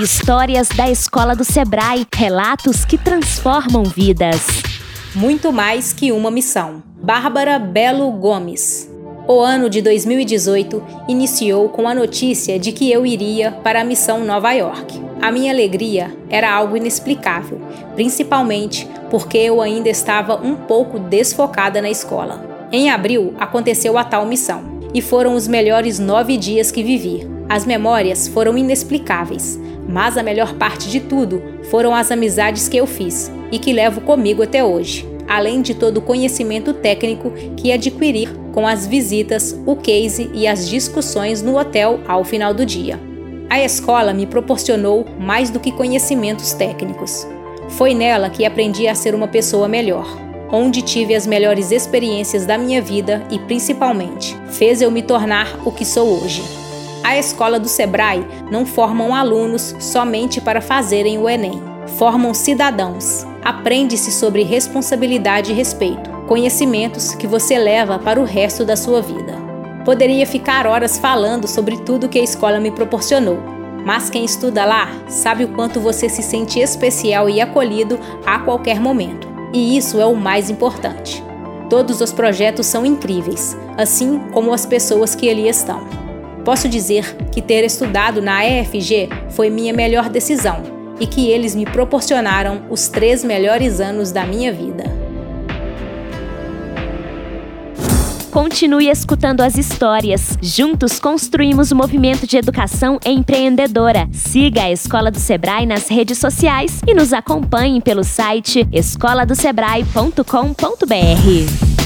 Histórias da Escola do Sebrae, relatos que transformam vidas. Muito mais que uma missão. Bárbara Belo Gomes. O ano de 2018 iniciou com a notícia de que eu iria para a missão Nova York. A minha alegria era algo inexplicável, principalmente porque eu ainda estava um pouco desfocada na escola. Em abril aconteceu a tal missão, e foram os melhores nove dias que vivi. As memórias foram inexplicáveis, mas a melhor parte de tudo foram as amizades que eu fiz e que levo comigo até hoje, além de todo o conhecimento técnico que adquiri com as visitas, o case e as discussões no hotel ao final do dia. A escola me proporcionou mais do que conhecimentos técnicos. Foi nela que aprendi a ser uma pessoa melhor, onde tive as melhores experiências da minha vida e, principalmente, fez eu me tornar o que sou hoje. A escola do Sebrae não formam alunos somente para fazerem o Enem. Formam cidadãos. Aprende-se sobre responsabilidade e respeito, conhecimentos que você leva para o resto da sua vida. Poderia ficar horas falando sobre tudo que a escola me proporcionou, mas quem estuda lá sabe o quanto você se sente especial e acolhido a qualquer momento. E isso é o mais importante. Todos os projetos são incríveis, assim como as pessoas que ali estão. Posso dizer que ter estudado na EFG foi minha melhor decisão e que eles me proporcionaram os três melhores anos da minha vida. Continue escutando as histórias. Juntos construímos o movimento de educação empreendedora. Siga a Escola do Sebrae nas redes sociais e nos acompanhe pelo site escoladosebrae.com.br.